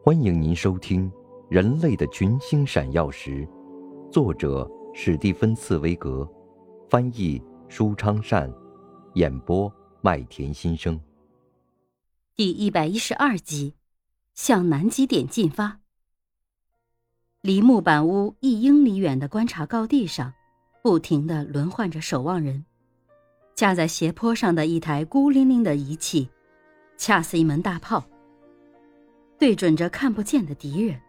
欢迎您收听《人类的群星闪耀时》，作者史蒂芬·茨威格，翻译舒昌善，演播麦田心声。第一百一十二集，向南极点进发。离木板屋一英里远的观察高地上，不停的轮换着守望人。架在斜坡上的一台孤零零的仪器，恰似一门大炮。对准着看不见的敌人。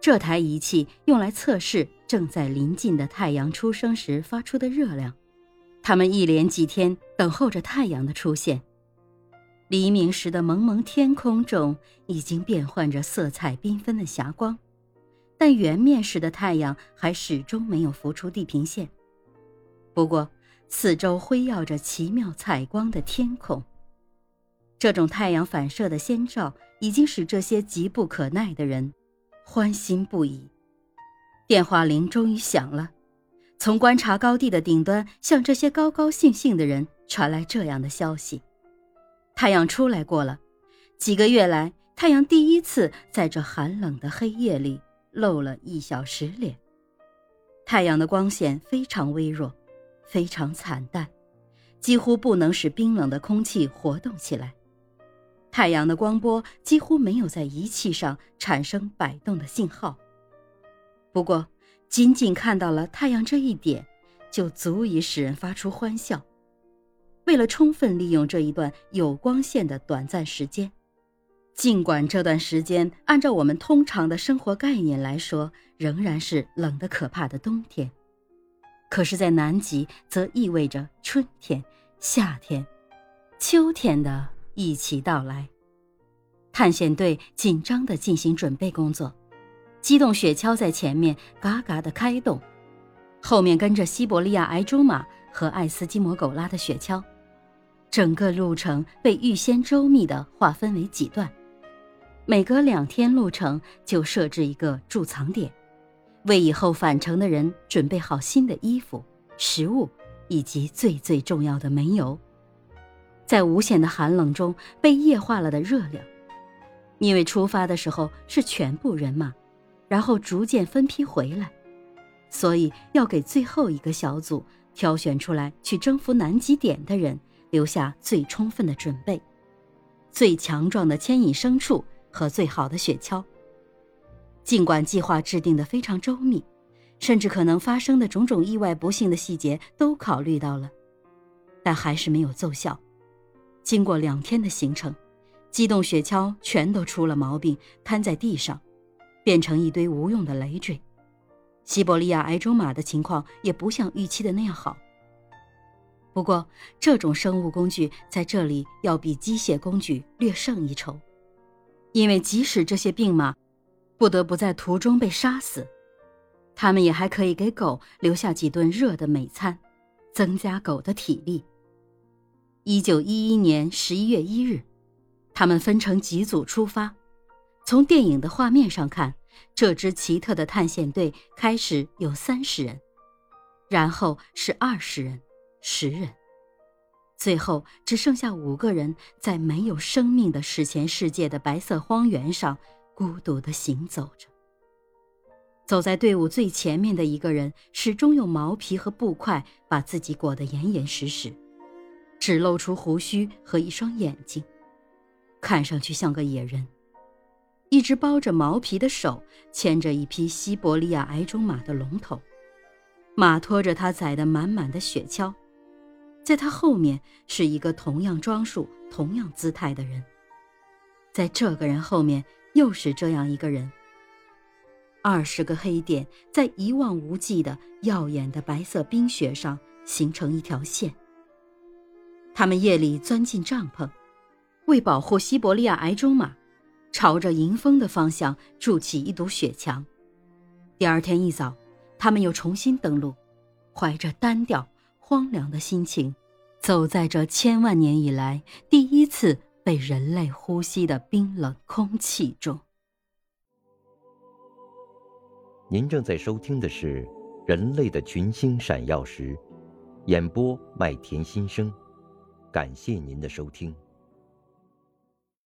这台仪器用来测试正在临近的太阳出生时发出的热量。他们一连几天等候着太阳的出现。黎明时的蒙蒙天空中已经变换着色彩缤纷的霞光，但圆面时的太阳还始终没有浮出地平线。不过，四周辉耀着奇妙彩光的天空。这种太阳反射的先兆已经使这些急不可耐的人欢欣不已。电话铃终于响了，从观察高地的顶端向这些高高兴兴的人传来这样的消息：太阳出来过了。几个月来，太阳第一次在这寒冷的黑夜里露了一小时脸。太阳的光线非常微弱，非常惨淡，几乎不能使冰冷的空气活动起来。太阳的光波几乎没有在仪器上产生摆动的信号。不过，仅仅看到了太阳这一点，就足以使人发出欢笑。为了充分利用这一段有光线的短暂时间，尽管这段时间按照我们通常的生活概念来说，仍然是冷得可怕的冬天，可是，在南极则意味着春天、夏天、秋天的。一起到来，探险队紧张地进行准备工作。机动雪橇在前面嘎嘎地开动，后面跟着西伯利亚矮种马和爱斯基摩狗拉的雪橇。整个路程被预先周密地划分为几段，每隔两天路程就设置一个贮藏点，为以后返程的人准备好新的衣服、食物以及最最重要的煤油。在无限的寒冷中被液化了的热量，因为出发的时候是全部人马，然后逐渐分批回来，所以要给最后一个小组挑选出来去征服南极点的人留下最充分的准备，最强壮的牵引牲畜和最好的雪橇。尽管计划制定的非常周密，甚至可能发生的种种意外不幸的细节都考虑到了，但还是没有奏效。经过两天的行程，机动雪橇全都出了毛病，瘫在地上，变成一堆无用的累赘。西伯利亚矮种马的情况也不像预期的那样好。不过，这种生物工具在这里要比机械工具略胜一筹，因为即使这些病马不得不在途中被杀死，他们也还可以给狗留下几顿热的美餐，增加狗的体力。一九一一年十一月一日，他们分成几组出发。从电影的画面上看，这支奇特的探险队开始有三十人，然后是二十人、十人，最后只剩下五个人在没有生命的史前世界的白色荒原上孤独地行走着。走在队伍最前面的一个人，始终用毛皮和布块把自己裹得严严实实。只露出胡须和一双眼睛，看上去像个野人。一只包着毛皮的手牵着一匹西伯利亚矮种马的龙头，马拖着他载的满满的雪橇，在他后面是一个同样装束、同样姿态的人，在这个人后面又是这样一个人。二十个黑点在一望无际的耀眼的白色冰雪上形成一条线。他们夜里钻进帐篷，为保护西伯利亚矮种马，朝着迎风的方向筑起一堵雪墙。第二天一早，他们又重新登陆，怀着单调、荒凉的心情，走在这千万年以来第一次被人类呼吸的冰冷空气中。您正在收听的是《人类的群星闪耀时》，演播麦田心声。感谢您的收听。